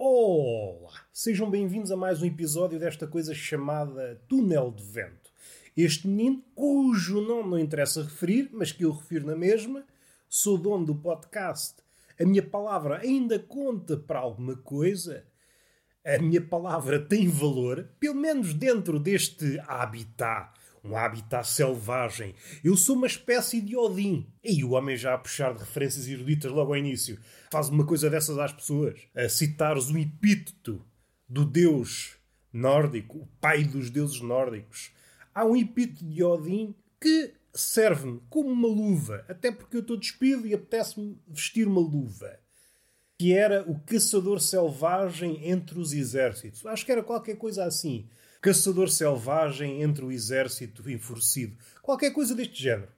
Olá! Sejam bem-vindos a mais um episódio desta coisa chamada Túnel de Vento. Este menino, cujo nome não interessa referir, mas que eu refiro na mesma, sou dono do podcast. A minha palavra ainda conta para alguma coisa? A minha palavra tem valor, pelo menos dentro deste habitat um habitat selvagem. Eu sou uma espécie de Odin. E o homem já a puxar de referências eruditas logo ao início. Faz uma coisa dessas às pessoas. A citares um epíteto do deus nórdico, o pai dos deuses nórdicos. Há um epíteto de Odin que serve-me como uma luva, até porque eu estou despido e apetece-me vestir uma luva. Que era o caçador selvagem entre os exércitos. Acho que era qualquer coisa assim caçador selvagem entre o exército enfurecido. Qualquer coisa deste género.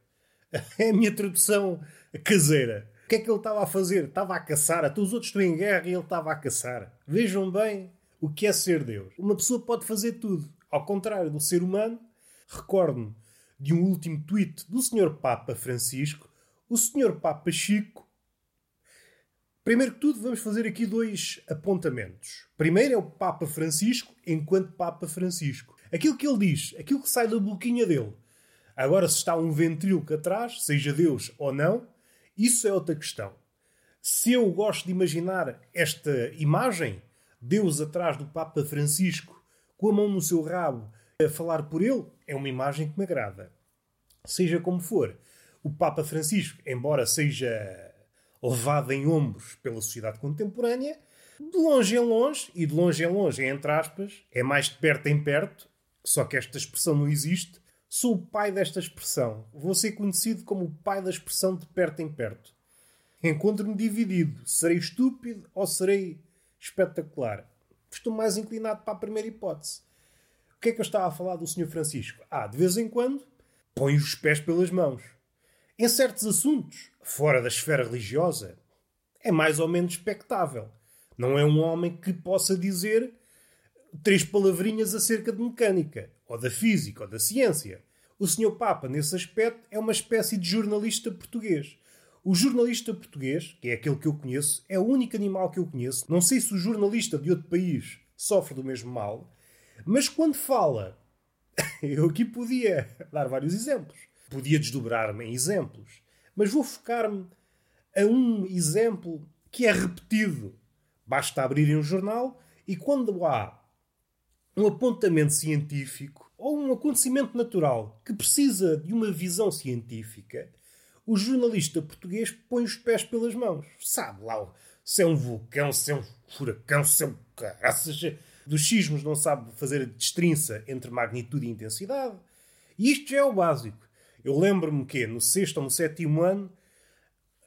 É a minha tradução caseira. O que é que ele estava a fazer? Estava a caçar. Até os outros estão em guerra e ele estava a caçar. Vejam bem o que é ser Deus. Uma pessoa pode fazer tudo. Ao contrário do ser humano, recordo-me de um último tweet do Sr. Papa Francisco. O Sr. Papa Chico Primeiro que tudo, vamos fazer aqui dois apontamentos. Primeiro é o Papa Francisco, enquanto Papa Francisco. Aquilo que ele diz, aquilo que sai da boquinha dele. Agora, se está um ventríloco atrás, seja Deus ou não, isso é outra questão. Se eu gosto de imaginar esta imagem, Deus atrás do Papa Francisco, com a mão no seu rabo, a falar por ele, é uma imagem que me agrada. Seja como for, o Papa Francisco, embora seja levado em ombros pela sociedade contemporânea, de longe em longe, e de longe em longe, entre aspas, é mais de perto em perto, só que esta expressão não existe, sou o pai desta expressão. Vou ser conhecido como o pai da expressão de perto em perto. Encontro-me dividido. Serei estúpido ou serei espetacular? Estou mais inclinado para a primeira hipótese. O que é que eu estava a falar do Sr. Francisco? Ah, de vez em quando, põe os pés pelas mãos. Em certos assuntos, fora da esfera religiosa, é mais ou menos expectável. Não é um homem que possa dizer três palavrinhas acerca de mecânica, ou da física, ou da ciência. O Sr. Papa, nesse aspecto, é uma espécie de jornalista português. O jornalista português, que é aquele que eu conheço, é o único animal que eu conheço. Não sei se o jornalista de outro país sofre do mesmo mal, mas quando fala, eu aqui podia dar vários exemplos. Podia desdobrar-me em exemplos, mas vou focar-me a um exemplo que é repetido. Basta abrirem um jornal e quando há um apontamento científico ou um acontecimento natural que precisa de uma visão científica, o jornalista português põe os pés pelas mãos. Sabe lá se é um vulcão, se é um furacão, se é um caraças. Dos sismos não sabe fazer a destrinça entre magnitude e intensidade. E isto já é o básico. Eu lembro-me que no sexto ou no sétimo ano,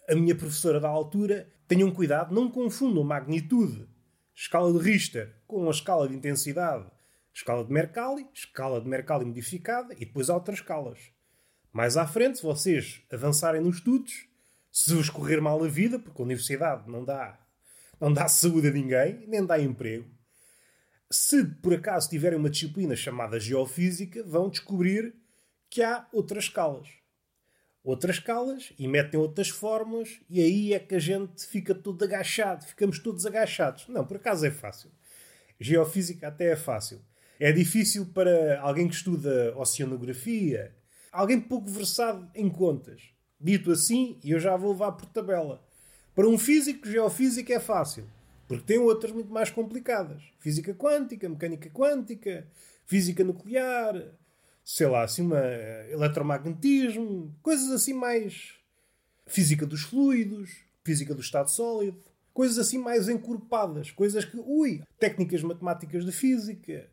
a minha professora da altura, tenham cuidado, não confundam magnitude, escala de Richter, com a escala de intensidade, escala de Mercalli, escala de Mercalli modificada e depois há outras escalas. Mais à frente, se vocês avançarem nos estudos, se vos correr mal a vida, porque a universidade não dá, não dá saúde a ninguém, nem dá emprego, se por acaso tiverem uma disciplina chamada Geofísica, vão descobrir que há outras escalas. Outras escalas e metem outras fórmulas e aí é que a gente fica todo agachado, ficamos todos agachados. Não, por acaso é fácil. Geofísica até é fácil. É difícil para alguém que estuda oceanografia, alguém pouco versado em contas. Dito assim, e eu já vou levar por tabela. Para um físico, geofísica é fácil, porque tem outras muito mais complicadas. Física quântica, mecânica quântica, física nuclear, sei lá, assim, uma eletromagnetismo, coisas assim mais. física dos fluidos, física do estado sólido, coisas assim mais encorpadas, coisas que, ui, técnicas matemáticas de física,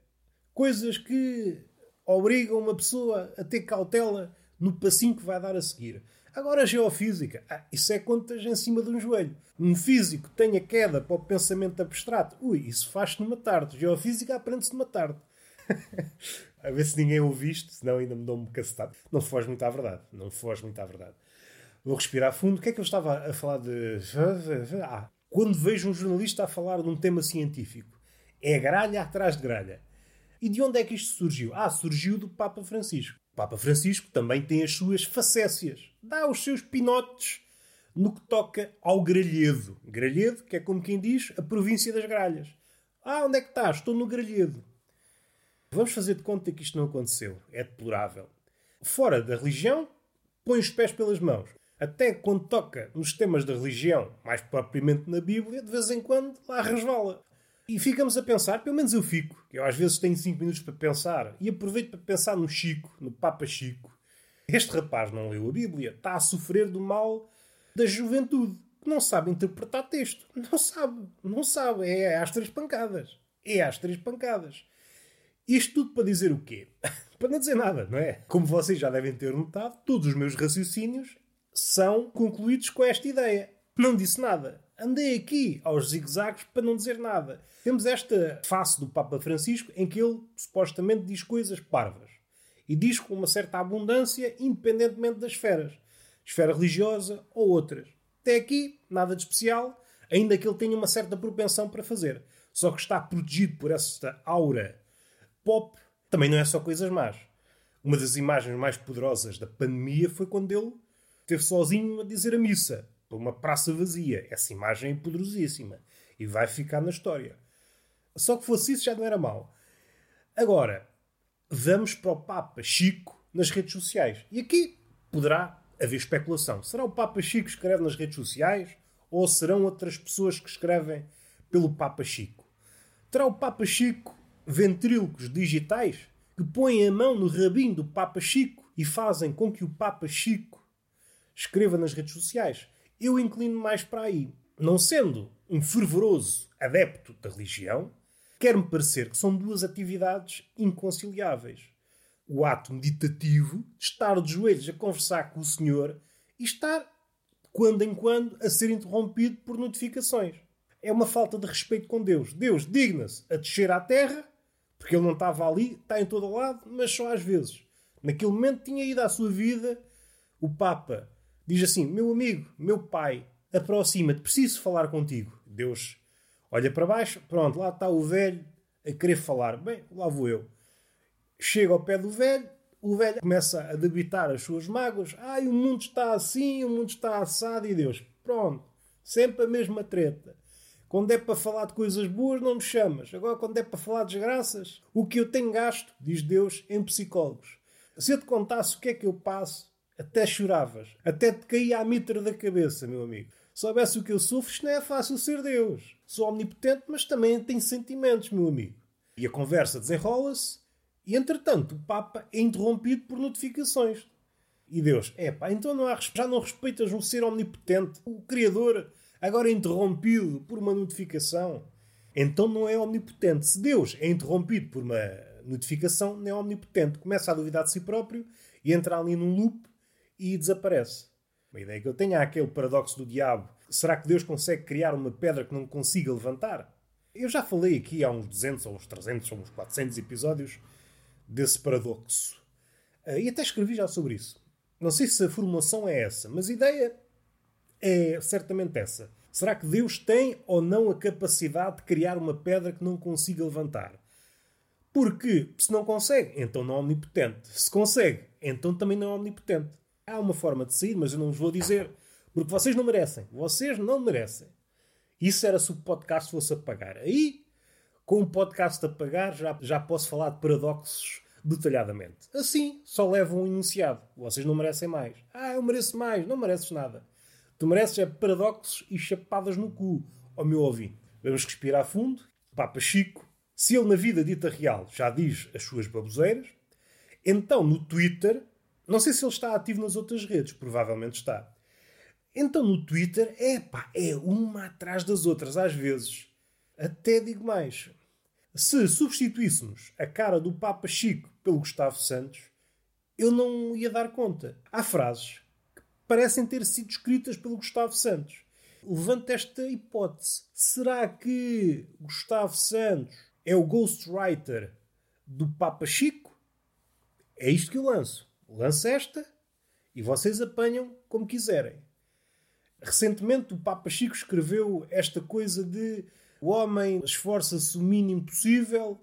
coisas que obrigam uma pessoa a ter cautela no passinho que vai dar a seguir. Agora a geofísica, ah, isso é contas em cima de um joelho. Um físico tenha queda para o pensamento abstrato, ui, isso faz-se numa tarde. Geofísica aprende-se numa tarde. a ver se ninguém ouve isto, senão ainda me dou um cacetado. Não foge muito à verdade. Não foge muito à verdade. Vou respirar fundo. O que é que eu estava a falar de. Ah, quando vejo um jornalista a falar de um tema científico, é gralha atrás de gralha. E de onde é que isto surgiu? Ah, surgiu do Papa Francisco. O Papa Francisco também tem as suas facécias. Dá os seus pinotes no que toca ao Gralhedo. Gralhedo, que é como quem diz, a província das gralhas. Ah, onde é que estás? Estou no grelhedo. Vamos fazer de conta que isto não aconteceu. É deplorável. Fora da religião, põe os pés pelas mãos. Até quando toca nos temas da religião, mais propriamente na Bíblia, de vez em quando lá resvala. E ficamos a pensar, pelo menos eu fico, que eu às vezes tenho 5 minutos para pensar, e aproveito para pensar no Chico, no Papa Chico. Este rapaz não leu a Bíblia, está a sofrer do mal da juventude, que não sabe interpretar texto. Não sabe, não sabe, é às três pancadas. É às três pancadas. Isto tudo para dizer o quê? para não dizer nada, não é? Como vocês já devem ter notado, todos os meus raciocínios são concluídos com esta ideia. Não disse nada. Andei aqui aos zigzags para não dizer nada. Temos esta face do Papa Francisco em que ele supostamente diz coisas parvas. E diz com uma certa abundância, independentemente das esferas. Esfera religiosa ou outras. Até aqui, nada de especial, ainda que ele tenha uma certa propensão para fazer. Só que está protegido por esta aura pop, também não é só coisas más. Uma das imagens mais poderosas da pandemia foi quando ele esteve sozinho a dizer a missa, por uma praça vazia. Essa imagem é poderosíssima e vai ficar na história. Só que fosse isso já não era mau. Agora, vamos para o Papa Chico nas redes sociais. E aqui poderá haver especulação. Será o Papa Chico que escreve nas redes sociais ou serão outras pessoas que escrevem pelo Papa Chico? Terá o Papa Chico ventrílocos digitais que põem a mão no rabinho do Papa Chico e fazem com que o Papa Chico escreva nas redes sociais? Eu inclino mais para aí. Não sendo um fervoroso adepto da religião, quer-me parecer que são duas atividades inconciliáveis. O ato meditativo de estar de joelhos a conversar com o Senhor e estar, quando em quando, a ser interrompido por notificações. É uma falta de respeito com Deus. Deus digna-se a descer à terra, porque ele não estava ali, está em todo lado, mas só às vezes. Naquele momento tinha ido à sua vida. O Papa diz assim: Meu amigo, meu pai, aproxima-te, preciso falar contigo. Deus olha para baixo, pronto, lá está o velho a querer falar. Bem, lá vou eu. Chega ao pé do velho, o velho começa a debitar as suas mágoas. Ai, o mundo está assim, o mundo está assado e Deus. Pronto, sempre a mesma treta. Quando é para falar de coisas boas, não me chamas. Agora, quando é para falar de desgraças, o que eu tenho gasto, diz Deus, em psicólogos. Se eu te contasse o que é que eu passo, até choravas. Até te caía a mitra da cabeça, meu amigo. Soubesse o que eu sofro, isto não é fácil ser Deus. Sou omnipotente, mas também tenho sentimentos, meu amigo. E a conversa desenrola-se, e entretanto o Papa é interrompido por notificações. E Deus, é pá, então não há, já não respeitas um ser omnipotente, o Criador, agora interrompido por uma notificação. Então não é omnipotente. Se Deus é interrompido por uma notificação, não é omnipotente. Começa a duvidar de si próprio e entra ali num loop e desaparece. Uma ideia que eu tenho é aquele paradoxo do diabo. Será que Deus consegue criar uma pedra que não consiga levantar? Eu já falei aqui há uns 200 ou uns 300 ou uns 400 episódios desse paradoxo. Ah, e até escrevi já sobre isso. Não sei se a formulação é essa, mas a ideia é certamente essa. Será que Deus tem ou não a capacidade de criar uma pedra que não consiga levantar? Porque se não consegue, então não é omnipotente. Se consegue, então também não é omnipotente. Há uma forma de sair, mas eu não vos vou dizer. Porque vocês não merecem. Vocês não merecem. Isso era se o podcast fosse a pagar. Aí, com o podcast a pagar, já, já posso falar de paradoxos detalhadamente. Assim, só levo um enunciado. Vocês não merecem mais. Ah, eu mereço mais. Não mereces nada. Tu mereces é paradoxos e chapadas no cu, ao meu ouvinte. Vamos respirar fundo. Papa Chico, se ele na vida dita real já diz as suas baboseiras, então no Twitter não sei se ele está ativo nas outras redes, provavelmente está. Então no Twitter, é pá, é uma atrás das outras, às vezes. Até digo mais. Se substituíssemos a cara do Papa Chico pelo Gustavo Santos, eu não ia dar conta. Há frases parecem ter sido escritas pelo Gustavo Santos. Levanto esta hipótese. Será que Gustavo Santos é o ghostwriter do Papa Chico? É isto que eu lanço lança esta e vocês apanham como quiserem. Recentemente o Papa Chico escreveu esta coisa de o homem esforça-se o mínimo possível,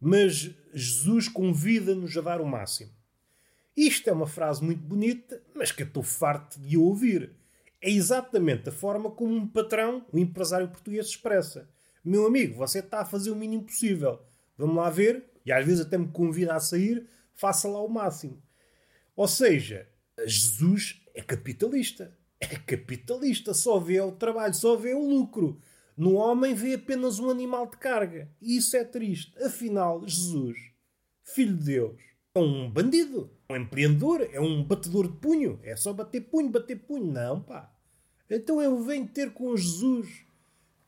mas Jesus convida-nos a dar o máximo. Isto é uma frase muito bonita, mas que eu estou farto de ouvir. É exatamente a forma como um patrão, um empresário português, expressa. Meu amigo, você está a fazer o mínimo possível. Vamos lá ver. E às vezes até me convida a sair, faça lá o máximo. Ou seja, Jesus é capitalista. É capitalista, só vê o trabalho, só vê o lucro. No homem vê apenas um animal de carga. E isso é triste. Afinal, Jesus, filho de Deus, é um bandido, um empreendedor, é um batedor de punho. É só bater punho, bater punho. Não, pá. Então eu venho ter com Jesus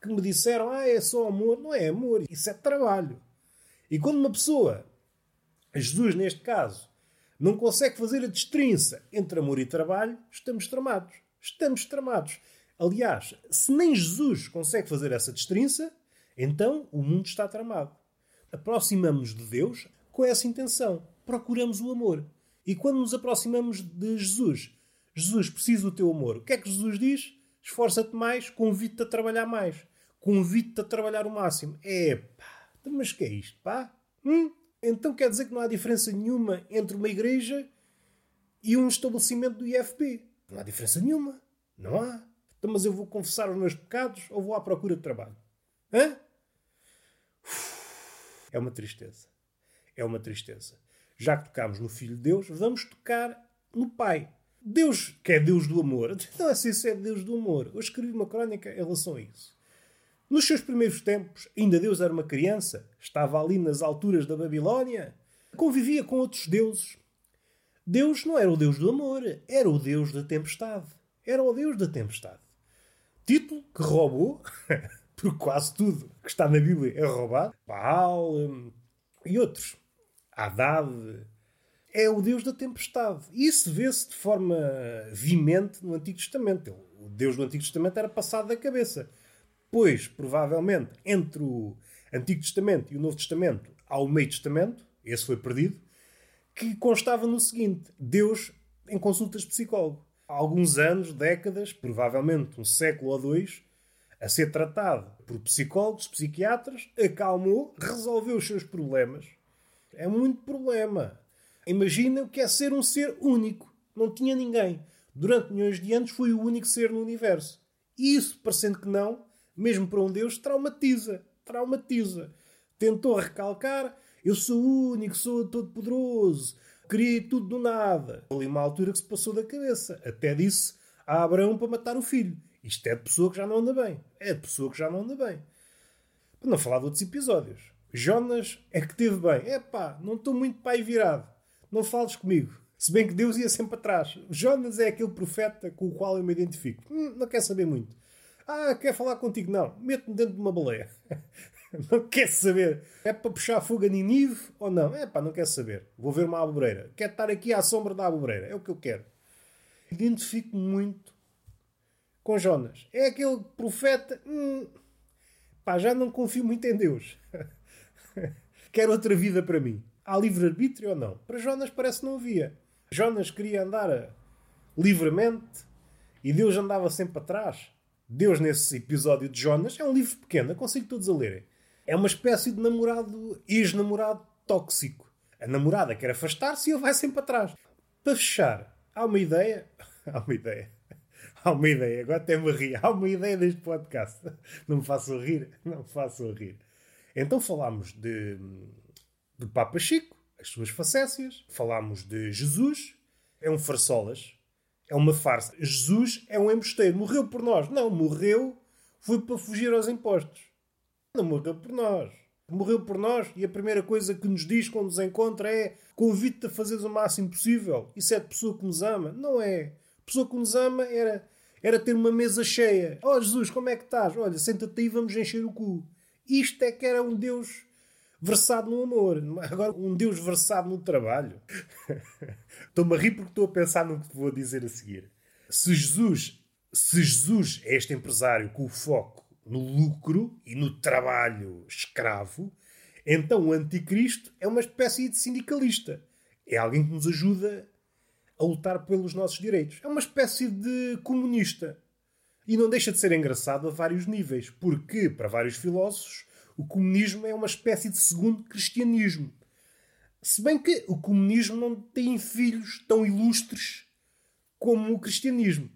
que me disseram, ah, é só amor. Não é amor, isso é trabalho. E quando uma pessoa, Jesus neste caso, não consegue fazer a destrinça entre amor e trabalho, estamos tramados. Estamos tramados. Aliás, se nem Jesus consegue fazer essa destrinça, então o mundo está tramado. Aproximamos de Deus com essa intenção. Procuramos o amor. E quando nos aproximamos de Jesus, Jesus precisa do teu amor. O que é que Jesus diz? Esforça-te mais, convide-te a trabalhar mais. Convide-te a trabalhar o máximo. É pá, então, mas que é isto, pá? Hum? Então quer dizer que não há diferença nenhuma entre uma igreja e um estabelecimento do IFP? Não há diferença nenhuma. Não há. Então, mas eu vou confessar os meus pecados ou vou à procura de trabalho? Hã? É uma tristeza. É uma tristeza. Já que tocámos no Filho de Deus, vamos tocar no Pai. Deus, que é Deus do amor. Então, assim, isso é Deus do amor. Eu escrevi uma crónica em relação a isso. Nos seus primeiros tempos, ainda Deus era uma criança, estava ali nas alturas da Babilónia, convivia com outros deuses. Deus não era o Deus do amor, era o Deus da tempestade. Era o Deus da tempestade. Título que roubou, porque quase tudo que está na Bíblia é roubado. Baal hum, e outros. Haddad. É o Deus da tempestade. Isso vê-se de forma vimente no Antigo Testamento. O Deus do Antigo Testamento era passado da cabeça. Pois, provavelmente, entre o Antigo Testamento e o Novo Testamento há o Meio Testamento, esse foi perdido, que constava no seguinte: Deus em consultas psicólogo há alguns anos, décadas, provavelmente um século ou dois, a ser tratado por psicólogos, psiquiatras, acalmou, resolveu os seus problemas. É muito problema. Imagina o que é ser um ser único. Não tinha ninguém. Durante milhões de anos foi o único ser no universo. E isso, parecendo que não, mesmo para um Deus, traumatiza. Traumatiza. Tentou recalcar: eu sou único, sou todo-poderoso, Criei tudo do nada. Ali uma altura que se passou da cabeça. Até disse a Abraão para matar o filho. Isto é de pessoa que já não anda bem. É de pessoa que já não anda bem. Para não falar de outros episódios. Jonas é que teve bem. É não estou muito pai virado. Não fales comigo. Se bem que Deus ia sempre atrás. Jonas é aquele profeta com o qual eu me identifico. Hum, não quer saber muito. Ah, quer falar contigo? Não. Mete-me dentro de uma baleia. não quer saber. É para puxar a Ninive ou não? É não quer saber. Vou ver uma abobreira. Quer estar aqui à sombra da abobreira. É o que eu quero. Identifico muito com Jonas. É aquele profeta. Hum, pá, já não confio muito em Deus. quero outra vida para mim. Há livre-arbítrio ou não? Para Jonas parece que não havia. Jonas queria andar livremente e Deus andava sempre atrás. Deus, nesse episódio de Jonas, é um livro pequeno, aconselho todos a lerem. É uma espécie de namorado, ex-namorado tóxico. A namorada quer afastar-se e ele vai sempre atrás. Para fechar, há uma ideia. Há uma ideia. Há uma ideia. Agora até me rir. Há uma ideia deste podcast. Não me façam rir. Não me façam rir. Então falámos de, de Papa Chico, as suas facécias. Falámos de Jesus. É um farsolas. É uma farsa. Jesus é um embusteiro. Morreu por nós. Não, morreu foi para fugir aos impostos. Não morreu por nós. Morreu por nós e a primeira coisa que nos diz quando nos encontra é convite-te a fazeres o máximo possível. Isso é de pessoa que nos ama. Não é. A pessoa que nos ama era, era ter uma mesa cheia. Oh Jesus, como é que estás? Olha, senta-te aí vamos encher o cu. Isto é que era um Deus versado no amor. Agora, um Deus versado no trabalho. Estou-me a rir porque estou a pensar no que vou dizer a seguir. Se Jesus, se Jesus é este empresário com o foco no lucro e no trabalho escravo, então o anticristo é uma espécie de sindicalista. É alguém que nos ajuda a lutar pelos nossos direitos. É uma espécie de comunista. E não deixa de ser engraçado a vários níveis, porque, para vários filósofos, o comunismo é uma espécie de segundo cristianismo. Se bem que o comunismo não tem filhos tão ilustres como o cristianismo.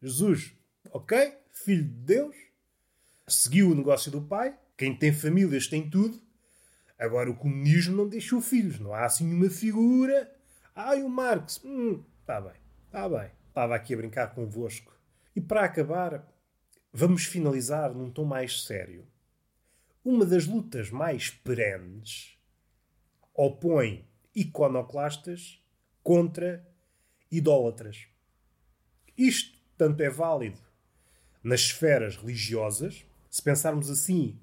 Jesus, ok, filho de Deus, seguiu o negócio do pai, Quem tem famílias tem tudo. Agora, o comunismo não deixou filhos. Não há assim uma figura. Ai, o Marx. Hum, tá bem, tá bem. Estava aqui a brincar convosco. E para acabar, vamos finalizar num tom mais sério. Uma das lutas mais perenes opõe iconoclastas contra idólatras. Isto tanto é válido nas esferas religiosas, se pensarmos assim,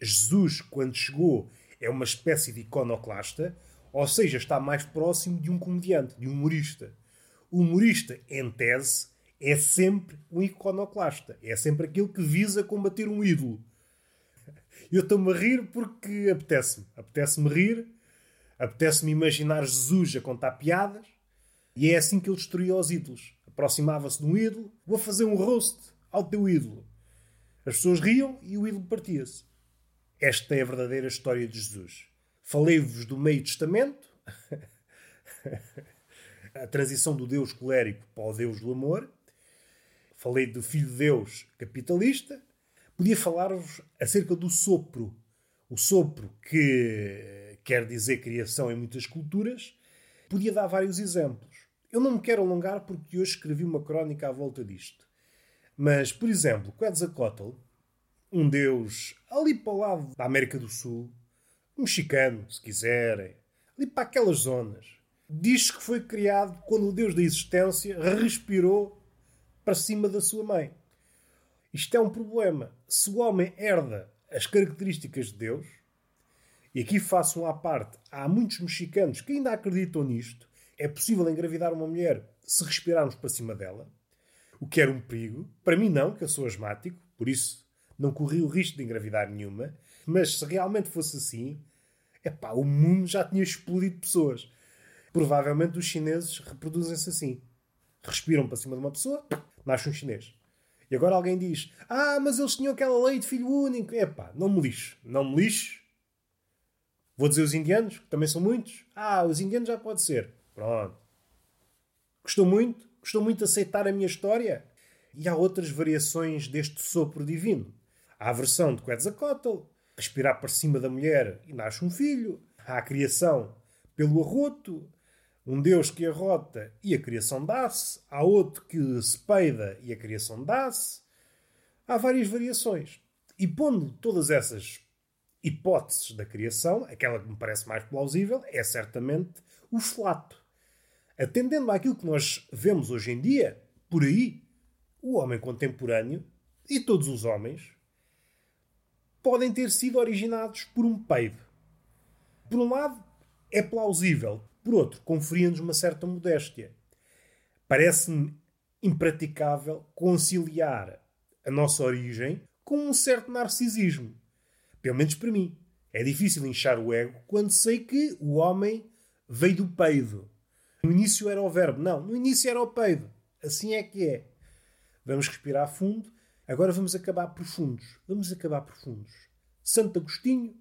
Jesus, quando chegou, é uma espécie de iconoclasta, ou seja, está mais próximo de um comediante, de um humorista. O humorista, em tese, é sempre um iconoclasta. É sempre aquele que visa combater um ídolo. Eu estou-me a rir porque apetece-me. Apetece-me rir, apetece-me imaginar Jesus a contar piadas, e é assim que ele destruía os ídolos. Aproximava-se de um ídolo, vou fazer um roast ao teu ídolo. As pessoas riam e o ídolo partia-se. Esta é a verdadeira história de Jesus. Falei-vos do Meio Testamento, a transição do Deus colérico para o Deus do amor. Falei do Filho de Deus capitalista. Podia falar-vos acerca do sopro. O sopro que quer dizer criação em muitas culturas. Podia dar vários exemplos. Eu não me quero alongar porque hoje escrevi uma crónica à volta disto. Mas, por exemplo, Quetzalcoatl, um deus ali para o lado da América do Sul, mexicano, se quiserem, ali para aquelas zonas, diz que foi criado quando o deus da existência respirou para cima da sua mãe. Isto é um problema. Se o homem herda as características de Deus, e aqui faço à parte, há muitos mexicanos que ainda acreditam nisto, é possível engravidar uma mulher se respirarmos para cima dela, o que era um perigo. Para mim, não, que eu sou asmático, por isso não corri o risco de engravidar nenhuma. Mas se realmente fosse assim, epá, o mundo já tinha explodido pessoas. Provavelmente os chineses reproduzem-se assim. Respiram para cima de uma pessoa, nasce um chinês. E agora alguém diz: Ah, mas eles tinham aquela lei de filho único. Epá, não me lixo. Não me lixo. Vou dizer os indianos, que também são muitos. Ah, os indianos já pode ser. Pronto. Gostou muito? Gostou muito de aceitar a minha história? E há outras variações deste sopro divino. Há a versão de Quetzalcoatl, respirar para cima da mulher e nasce um filho. Há a criação pelo arroto, um Deus que arrota e a criação dá-se. Há outro que se peida e a criação dá-se. Há várias variações. E pondo todas essas hipóteses da criação, aquela que me parece mais plausível é certamente o flato. Atendendo àquilo que nós vemos hoje em dia, por aí, o homem contemporâneo e todos os homens podem ter sido originados por um peido. Por um lado, é plausível, por outro, conferia-nos uma certa modéstia. Parece-me impraticável conciliar a nossa origem com um certo narcisismo. Pelo menos para mim. É difícil inchar o ego quando sei que o homem veio do peido. No início era o verbo. Não, no início era o peido. Assim é que é. Vamos respirar fundo. Agora vamos acabar profundos. Vamos acabar profundos. Santo Agostinho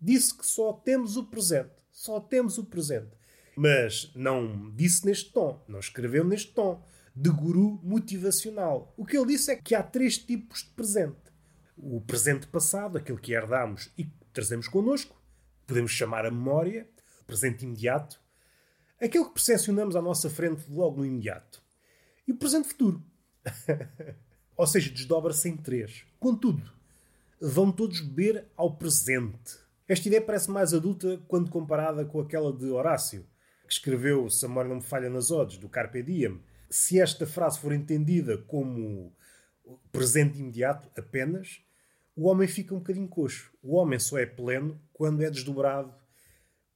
disse que só temos o presente. Só temos o presente. Mas não disse neste tom. Não escreveu neste tom. De guru motivacional. O que ele disse é que há três tipos de presente. O presente passado, aquele que herdamos e trazemos connosco. Podemos chamar a memória. O presente imediato Aquele que percepcionamos à nossa frente logo no imediato. E o presente futuro. Ou seja, desdobra-se em três. Contudo, vão todos beber ao presente. Esta ideia parece mais adulta quando comparada com aquela de Horácio, que escreveu, se a memória não me falha nas odes, do Carpe Diem. Se esta frase for entendida como presente imediato apenas, o homem fica um bocadinho coxo. O homem só é pleno quando é desdobrado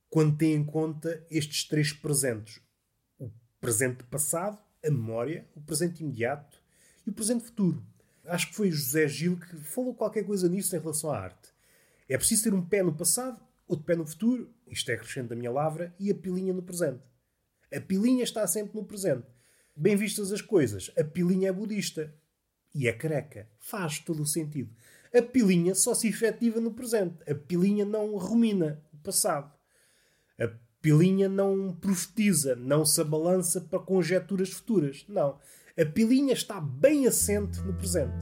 quando tem em conta estes três presentes: o presente passado, a memória, o presente imediato e o presente futuro. Acho que foi José Gil que falou qualquer coisa nisso em relação à arte. É preciso ter um pé no passado, outro pé no futuro, isto é crescente da minha lavra, e a pilinha no presente. A pilinha está sempre no presente. Bem vistas as coisas, a pilinha é budista. E é careca. Faz todo o sentido. A pilinha só se efetiva no presente. A pilinha não rumina o passado. A pilinha não profetiza, não se abalança para conjecturas futuras. Não. A pilinha está bem assente no presente.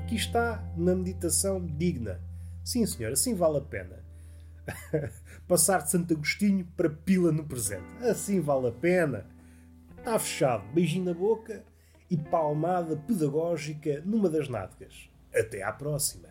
Aqui está uma meditação digna, Sim, senhor, assim vale a pena. Passar de Santo Agostinho para Pila no presente. Assim vale a pena. Está fechado. Beijinho na boca e palmada pedagógica numa das nádegas. Até à próxima.